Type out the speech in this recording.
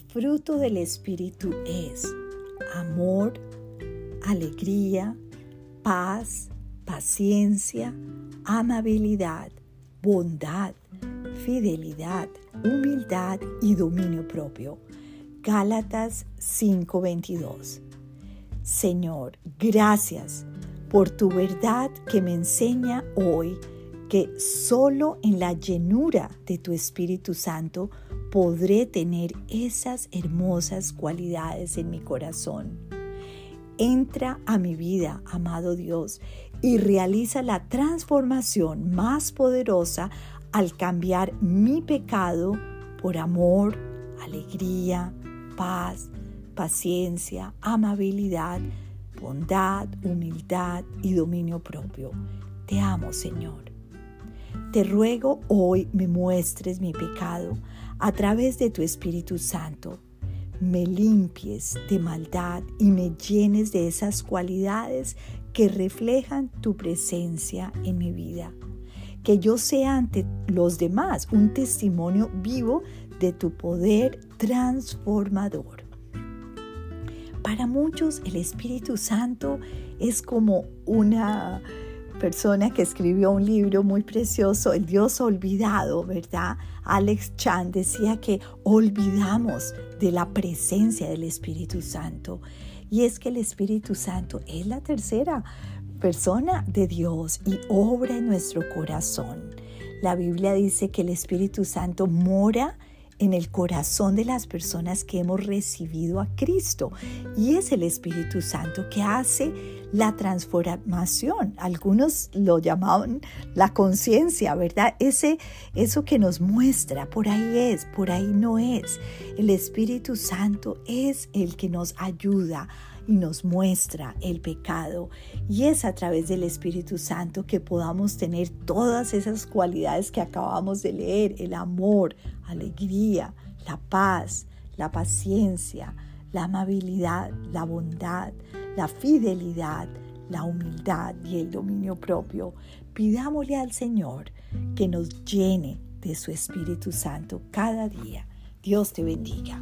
fruto del Espíritu es amor, alegría, paz, paciencia, amabilidad, bondad, fidelidad, humildad y dominio propio. Gálatas 5:22. Señor, gracias por tu verdad que me enseña hoy que solo en la llenura de tu Espíritu Santo podré tener esas hermosas cualidades en mi corazón. Entra a mi vida, amado Dios, y realiza la transformación más poderosa al cambiar mi pecado por amor, alegría, paz, paciencia, amabilidad, bondad, humildad y dominio propio. Te amo, Señor. Te ruego hoy me muestres mi pecado a través de tu Espíritu Santo. Me limpies de maldad y me llenes de esas cualidades que reflejan tu presencia en mi vida. Que yo sea ante los demás un testimonio vivo de tu poder transformador. Para muchos el Espíritu Santo es como una persona que escribió un libro muy precioso, El Dios Olvidado, ¿verdad? Alex Chan decía que olvidamos de la presencia del Espíritu Santo. Y es que el Espíritu Santo es la tercera persona de Dios y obra en nuestro corazón. La Biblia dice que el Espíritu Santo mora en el corazón de las personas que hemos recibido a Cristo. Y es el Espíritu Santo que hace la transformación. Algunos lo llamaban la conciencia, ¿verdad? Ese, eso que nos muestra, por ahí es, por ahí no es. El Espíritu Santo es el que nos ayuda y nos muestra el pecado. Y es a través del Espíritu Santo que podamos tener todas esas cualidades que acabamos de leer, el amor, alegría, la paz, la paciencia, la amabilidad, la bondad, la fidelidad, la humildad y el dominio propio. Pidámosle al Señor que nos llene de su Espíritu Santo cada día. Dios te bendiga.